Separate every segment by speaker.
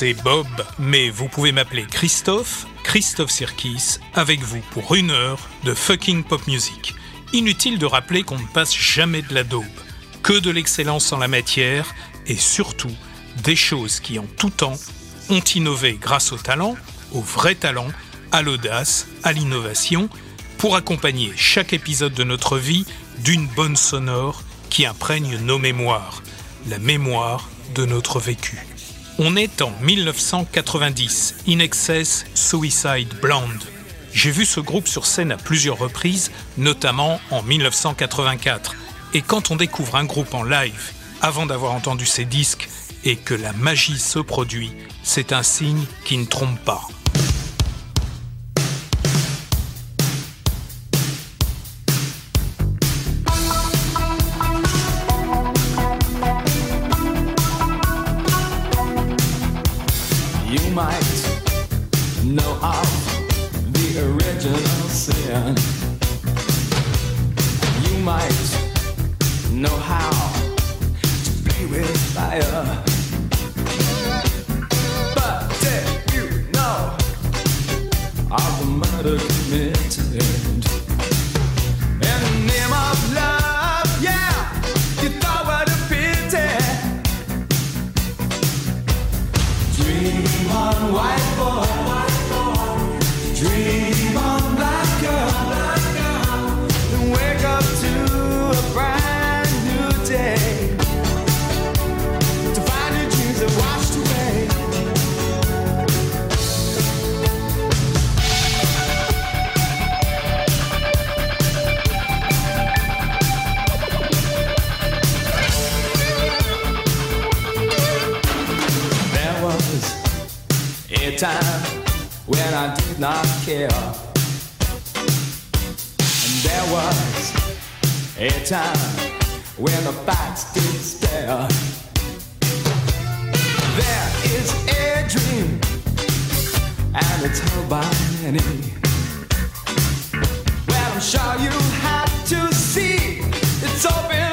Speaker 1: C'est Bob, mais vous pouvez m'appeler Christophe, Christophe Sirkis, avec vous pour une heure de fucking pop music. Inutile de rappeler qu'on ne passe jamais de la daube, que de l'excellence en la matière et surtout des choses qui en tout temps ont innové grâce au talent, au vrai talent, à l'audace, à l'innovation, pour accompagner chaque épisode de notre vie d'une bonne sonore qui imprègne nos mémoires, la mémoire de notre vécu. On est en 1990, In Excess Suicide Blonde. J'ai vu ce groupe sur scène à plusieurs reprises, notamment en 1984. Et quand on découvre un groupe en live, avant d'avoir entendu ses disques, et que la magie se produit, c'est un signe qui ne trompe pas. Might know of the original sin. You might know how to play with fire. But did you know of the murder Dream a time when the facts did stare. There is a dream, and it's held by many. Well, I'm sure you had to see its open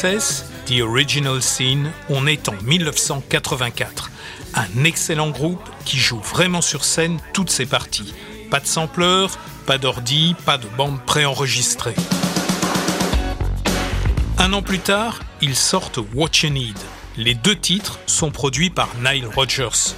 Speaker 2: The Original Scene, on est en 1984. Un excellent groupe qui joue vraiment sur scène toutes ses parties. Pas de sampleur, pas d'ordi, pas de bande préenregistrée. Un an plus tard, ils sortent What You Need. Les deux titres sont produits par Nile Rodgers.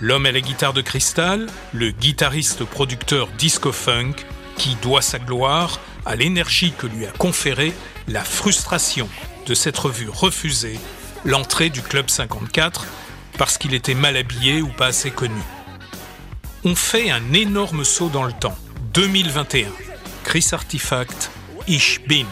Speaker 2: L'homme à la guitare de cristal, le guitariste producteur disco funk, qui doit sa gloire à l'énergie que lui a conférée la frustration de s'être vu refuser l'entrée du Club 54 parce qu'il était mal habillé ou pas assez connu. On fait un énorme saut dans le temps. 2021. Chris Artifact, Ich bin.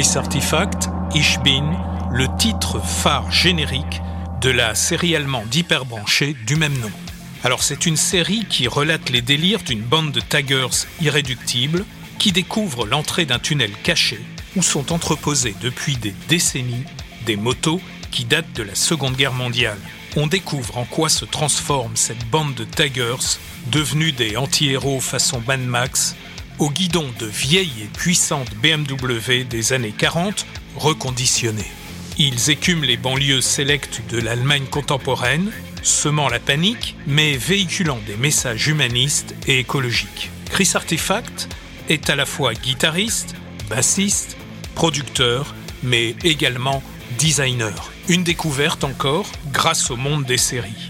Speaker 2: Chris Artifact, Ich Bin, le titre phare générique de la série allemande hyperbranchée du même nom. Alors c'est une série qui relate les délires d'une bande de taggers irréductibles qui découvrent l'entrée d'un tunnel caché où sont entreposées depuis des décennies des motos qui datent de la Seconde Guerre mondiale. On découvre en quoi se transforme cette bande de taggers devenus des anti-héros façon Mad Max au guidon de vieilles et puissantes BMW des années 40 reconditionnées. Ils écument les banlieues sélectes de l'Allemagne contemporaine, semant la panique, mais véhiculant des messages humanistes et écologiques. Chris Artifact est à la fois guitariste, bassiste, producteur, mais également designer. Une découverte encore grâce au monde des séries.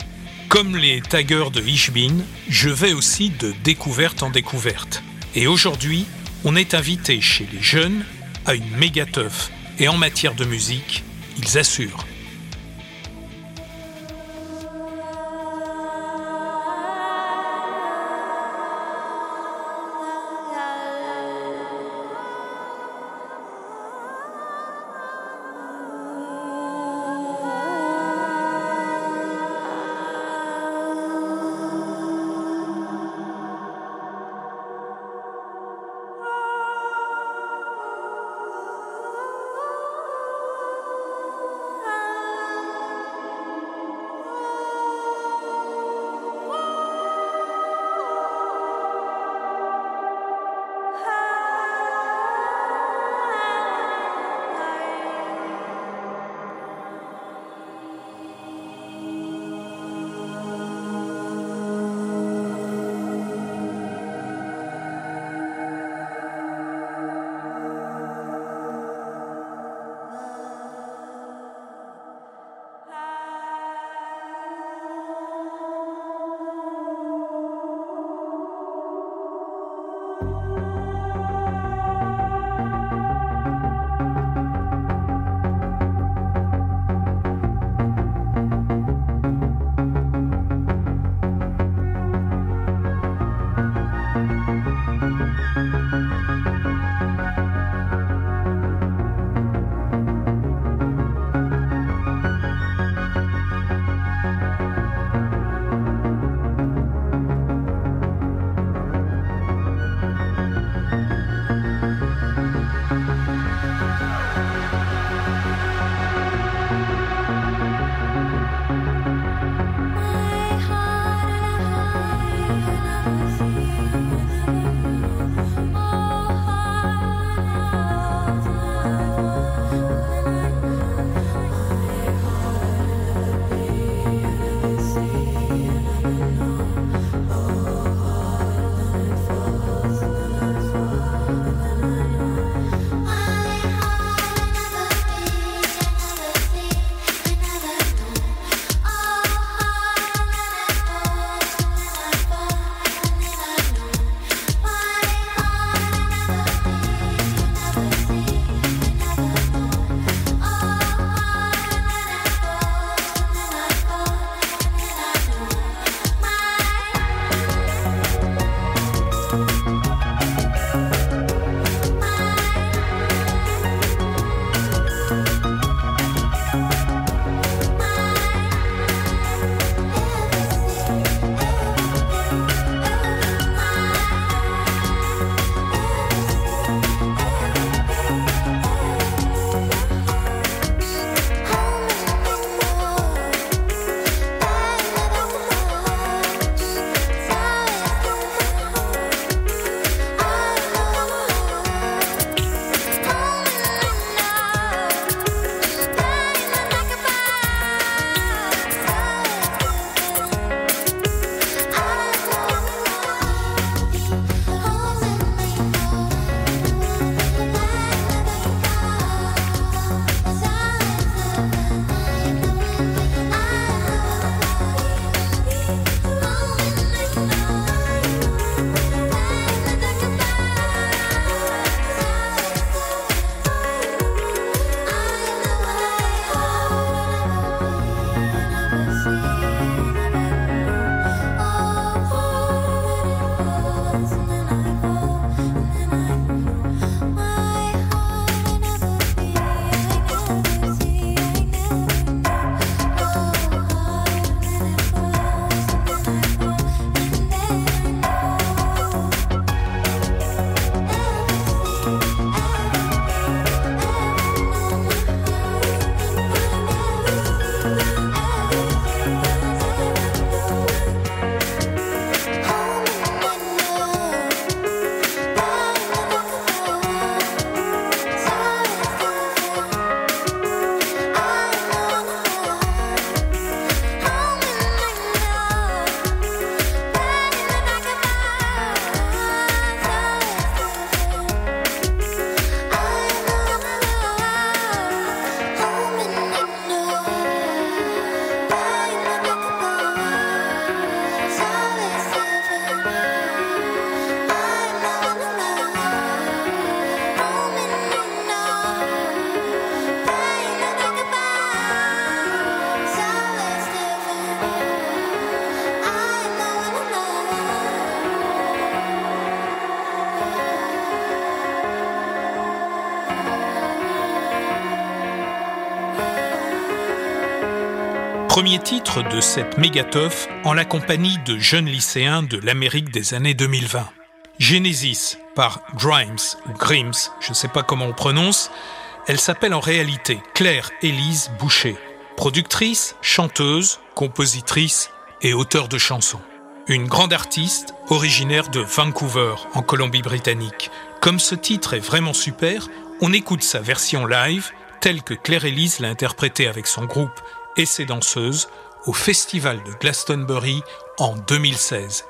Speaker 2: Comme les taggers de Ishbin, je vais aussi de découverte en découverte. Et aujourd'hui, on est invité chez les jeunes à une méga teuf. Et en matière de musique, ils assurent. Premier titre de cette méga-teuf en la compagnie de jeunes lycéens de l'Amérique des années 2020. Genesis par Grimes Grimes, je ne sais pas comment on prononce. Elle s'appelle en réalité Claire Élise Boucher, productrice, chanteuse, compositrice et auteure de chansons. Une grande artiste originaire de Vancouver en Colombie-Britannique. Comme ce titre est vraiment super, on écoute sa version live telle que Claire Elise l'a interprétée avec son groupe et ses danseuses au festival de Glastonbury en 2016.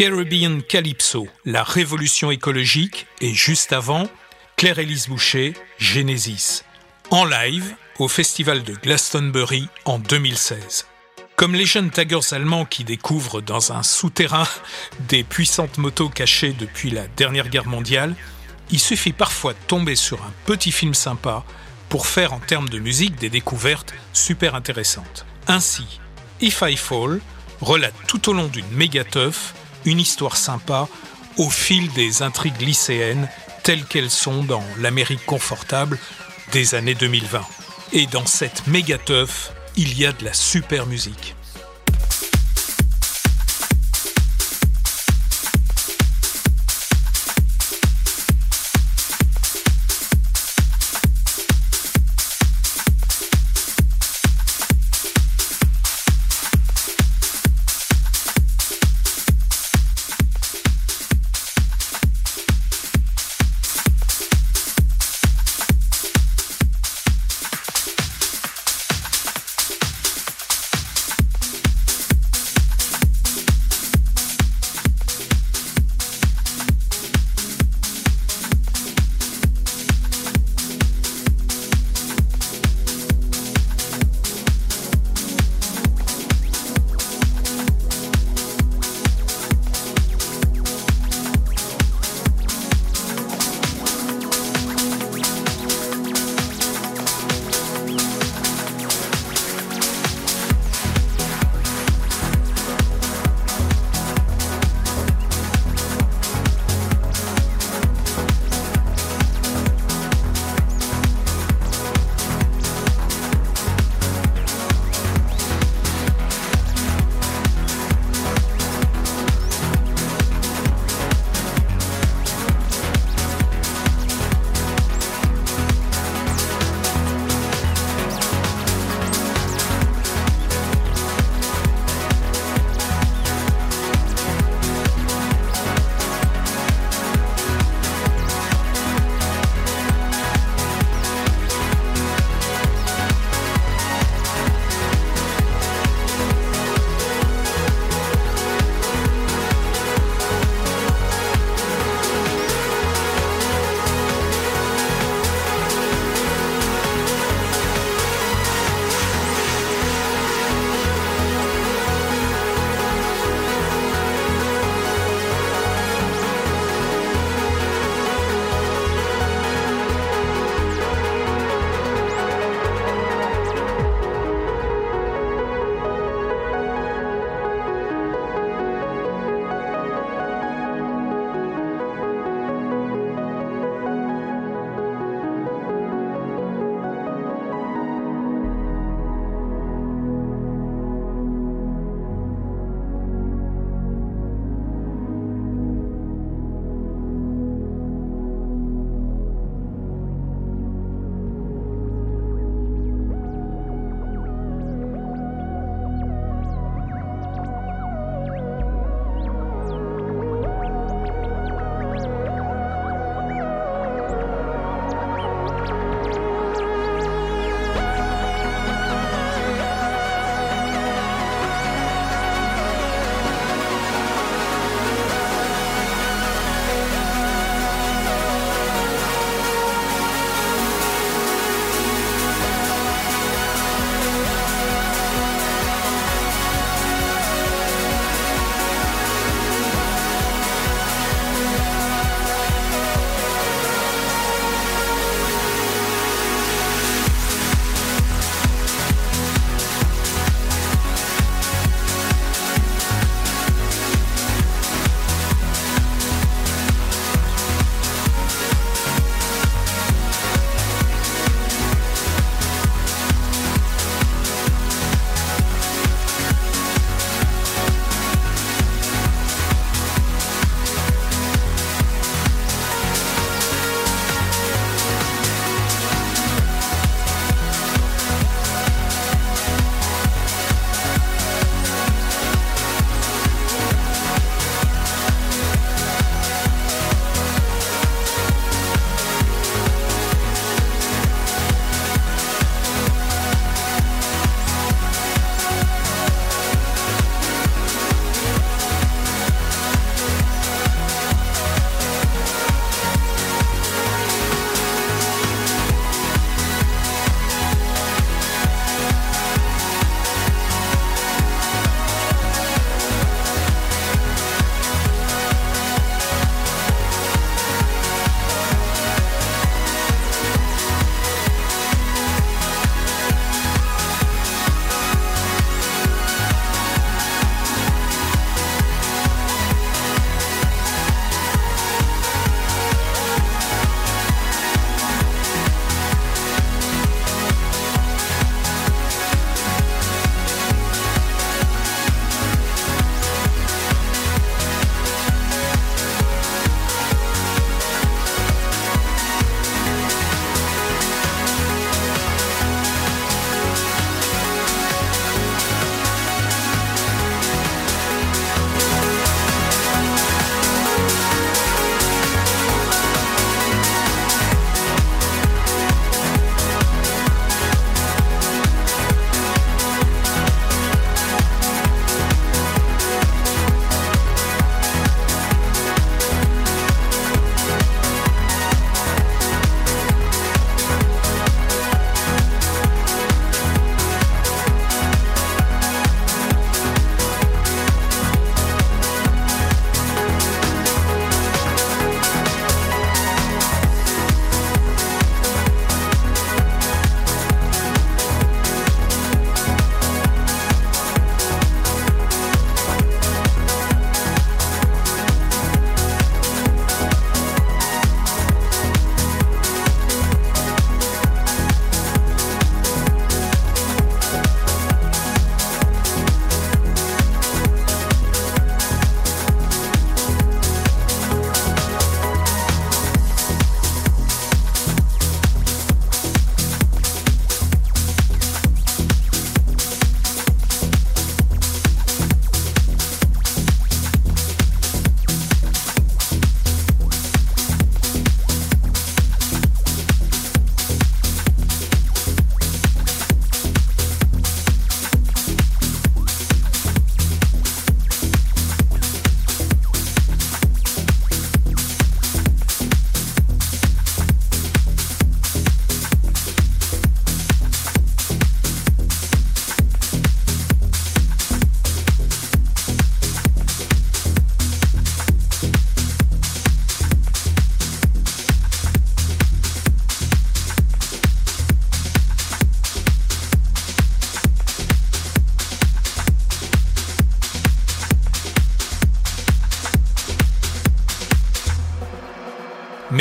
Speaker 2: Caribbean Calypso, la révolution écologique, et juste avant, Claire-Élise Boucher, Genesis, en live au festival de Glastonbury en 2016. Comme les jeunes taggers allemands qui découvrent dans un souterrain des puissantes motos cachées depuis la dernière guerre mondiale, il suffit parfois de tomber sur un petit film sympa pour faire en termes de musique des découvertes super intéressantes. Ainsi, If I Fall relate tout au long d'une méga teuf une histoire sympa au fil des intrigues lycéennes telles qu'elles sont dans l'Amérique confortable des années 2020. Et dans cette méga teuf, il y a de la super musique.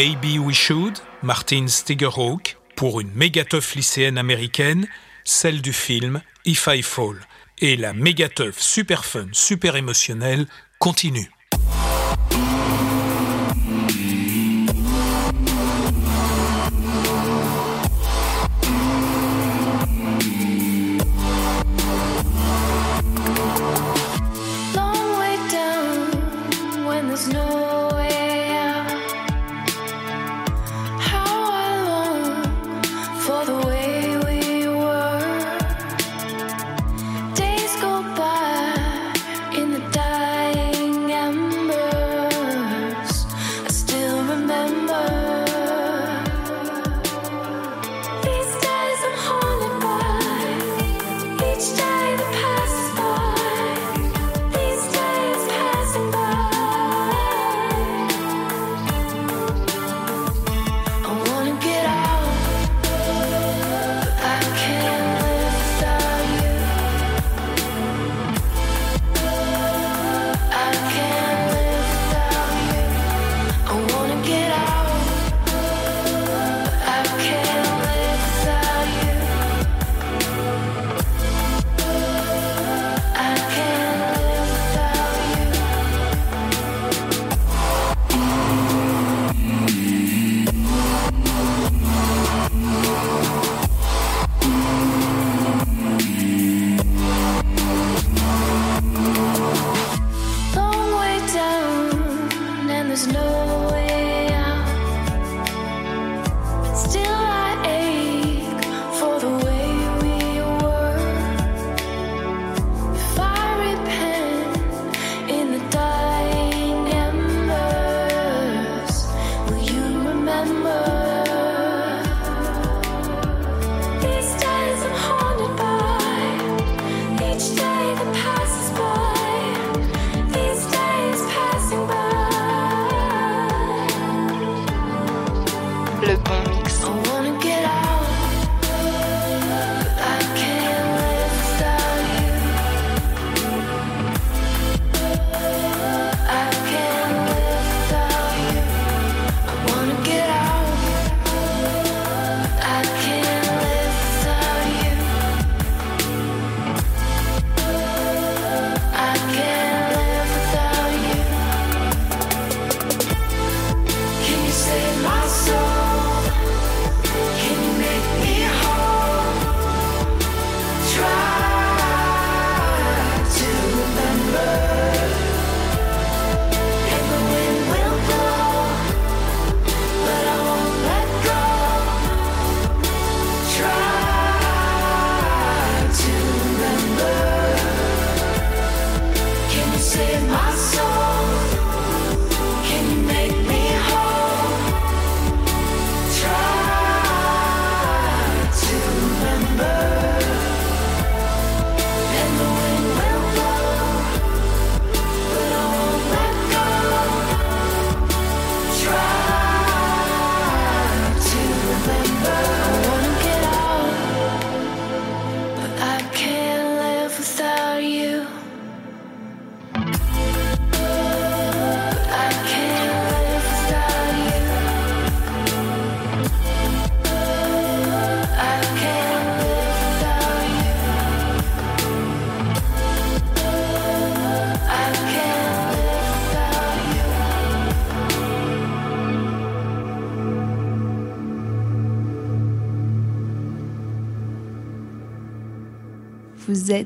Speaker 3: Maybe We Should, Martin Stiggerhawk, pour une mégateuf lycéenne américaine, celle du film If I Fall. Et la mégateuf super fun, super émotionnelle continue.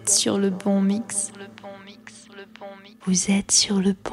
Speaker 4: êtes sur le bon mix. Vous êtes sur le bon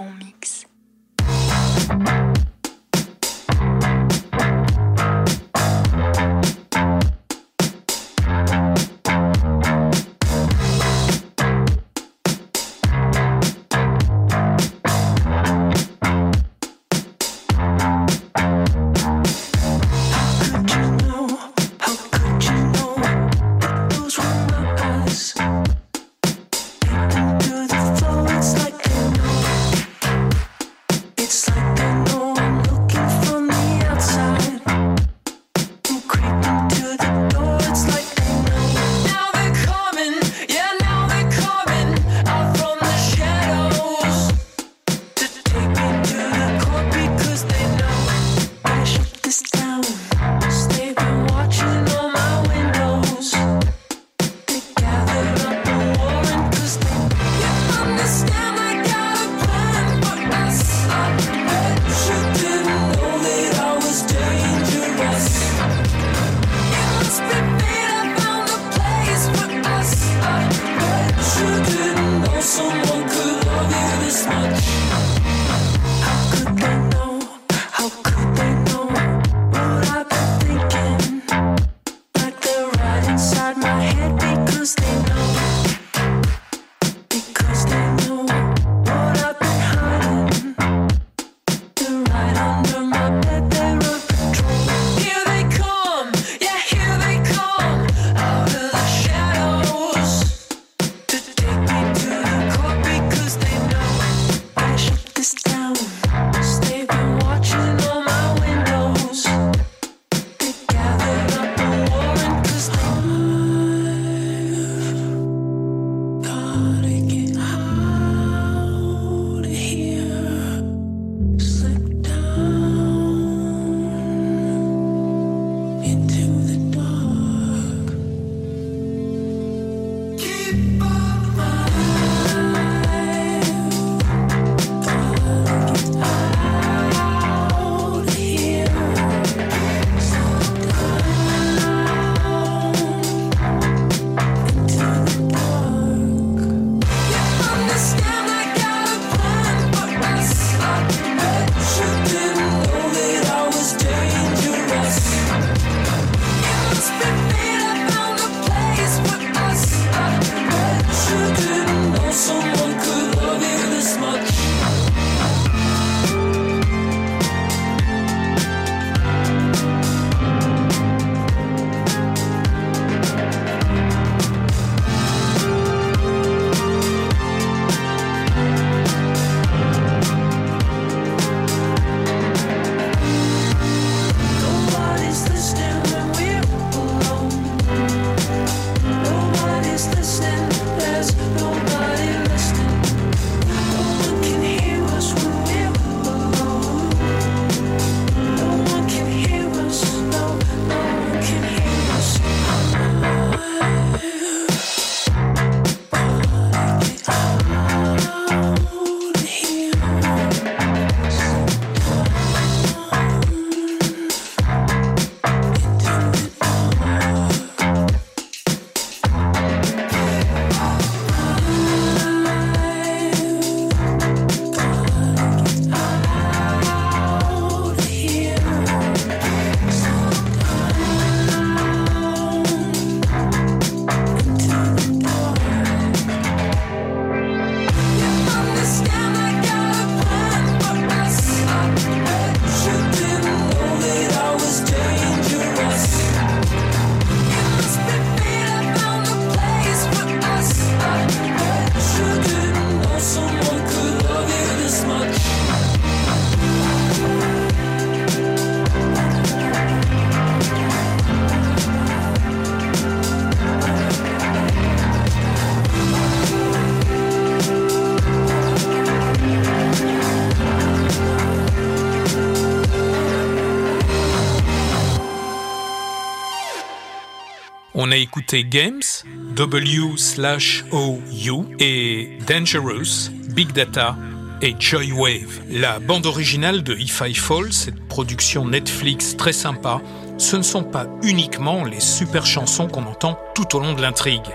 Speaker 2: Games, W slash OU et Dangerous, Big Data et Joywave. La bande originale de If I Fall, cette production Netflix très sympa, ce ne sont pas uniquement les super chansons qu'on entend tout au long de l'intrigue,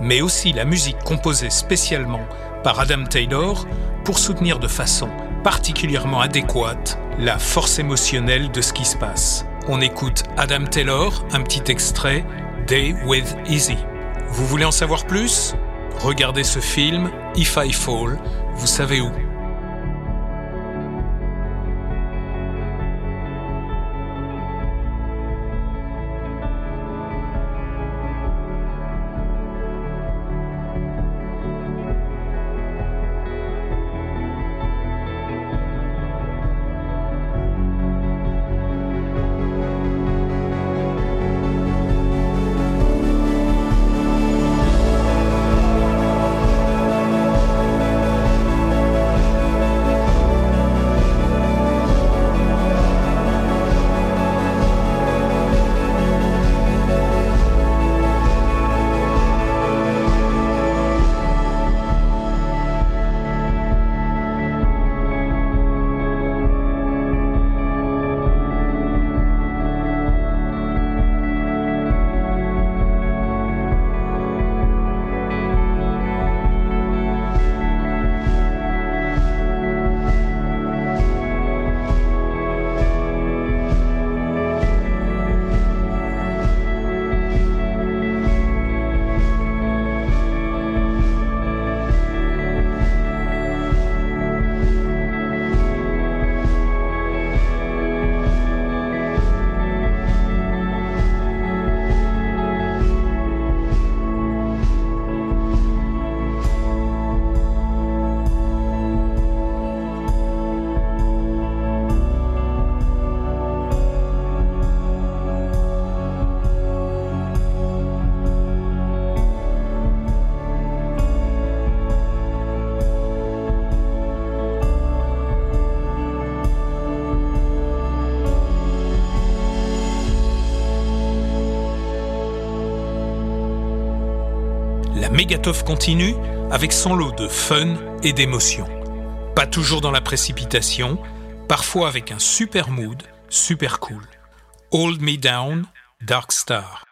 Speaker 2: mais aussi la musique composée spécialement par Adam Taylor pour soutenir de façon particulièrement adéquate la force émotionnelle de ce qui se passe. On écoute Adam Taylor, un petit extrait, Day with Easy. Vous voulez en savoir plus? Regardez ce film, If I Fall, vous savez où. La Megatoff continue avec son lot de fun et d'émotion. Pas toujours dans la précipitation, parfois avec un super mood, super cool. Hold Me Down, Dark Star.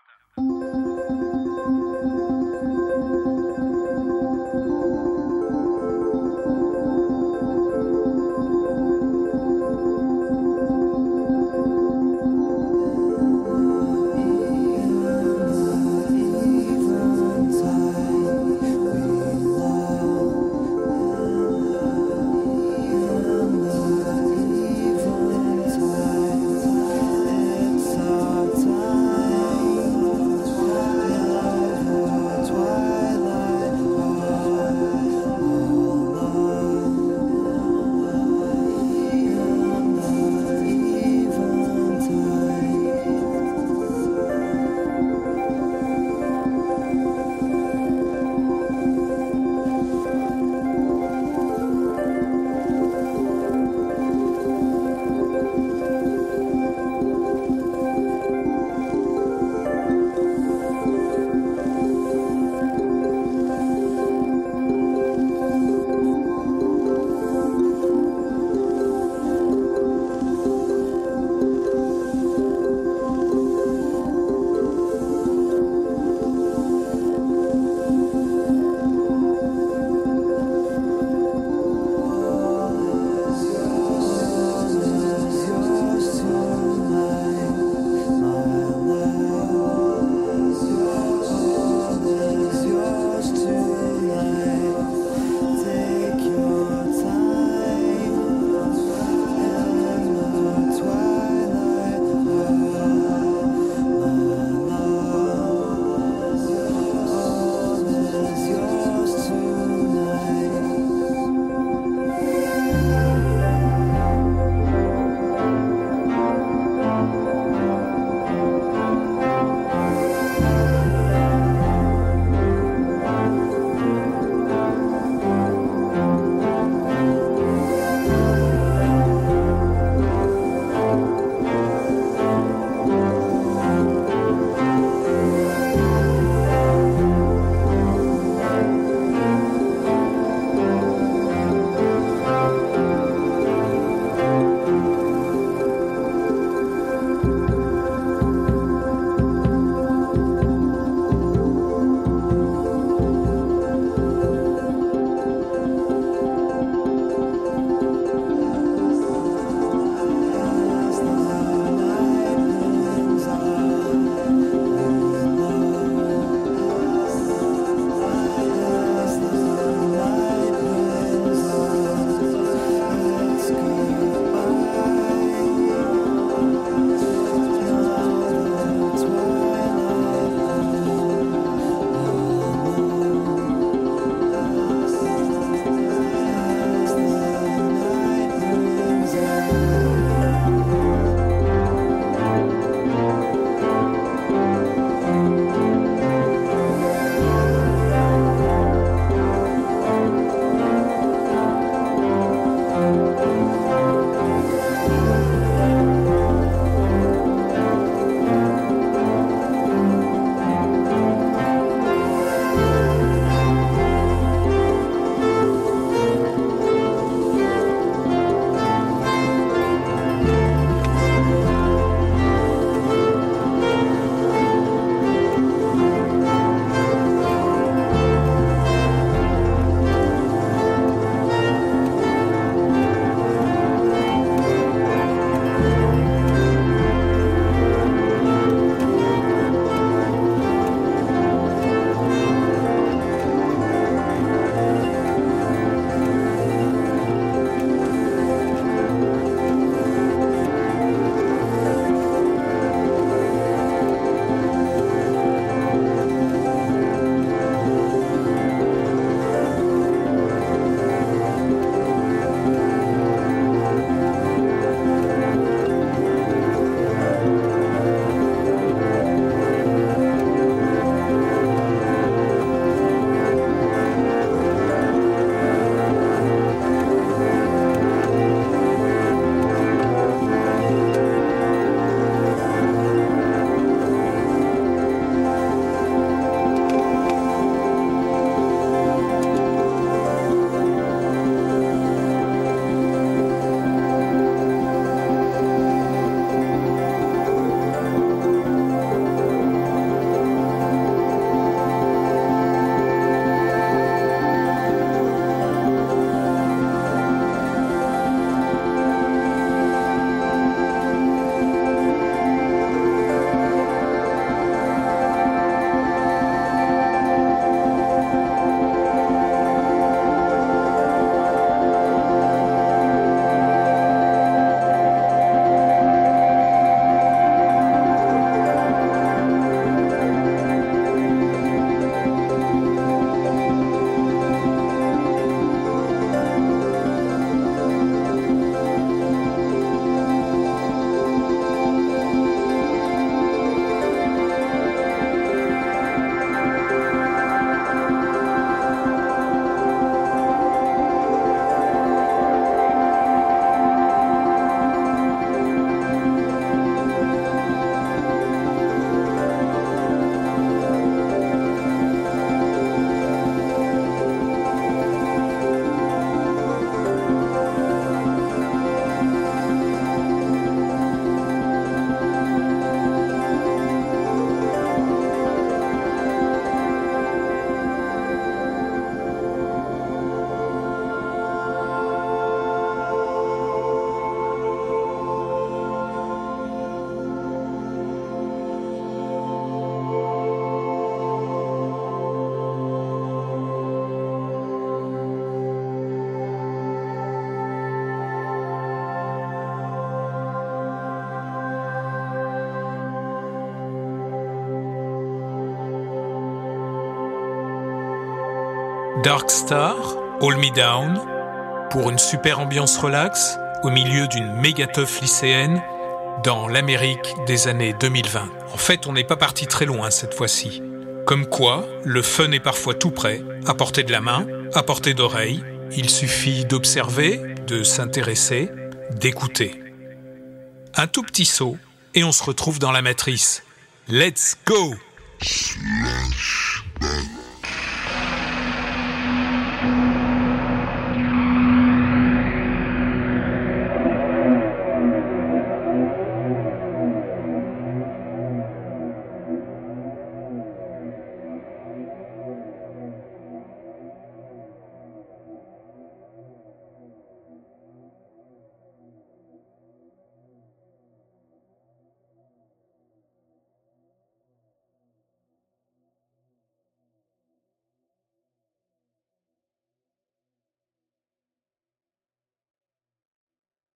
Speaker 2: Dark Star, All Me Down, pour une super ambiance relax au milieu d'une méga teuf lycéenne dans l'Amérique des années 2020. En fait, on n'est pas parti très loin cette fois-ci. Comme quoi, le fun est parfois tout près, à portée de la main, à portée d'oreille. Il suffit d'observer, de s'intéresser, d'écouter. Un tout petit saut et on se retrouve dans la matrice. Let's go!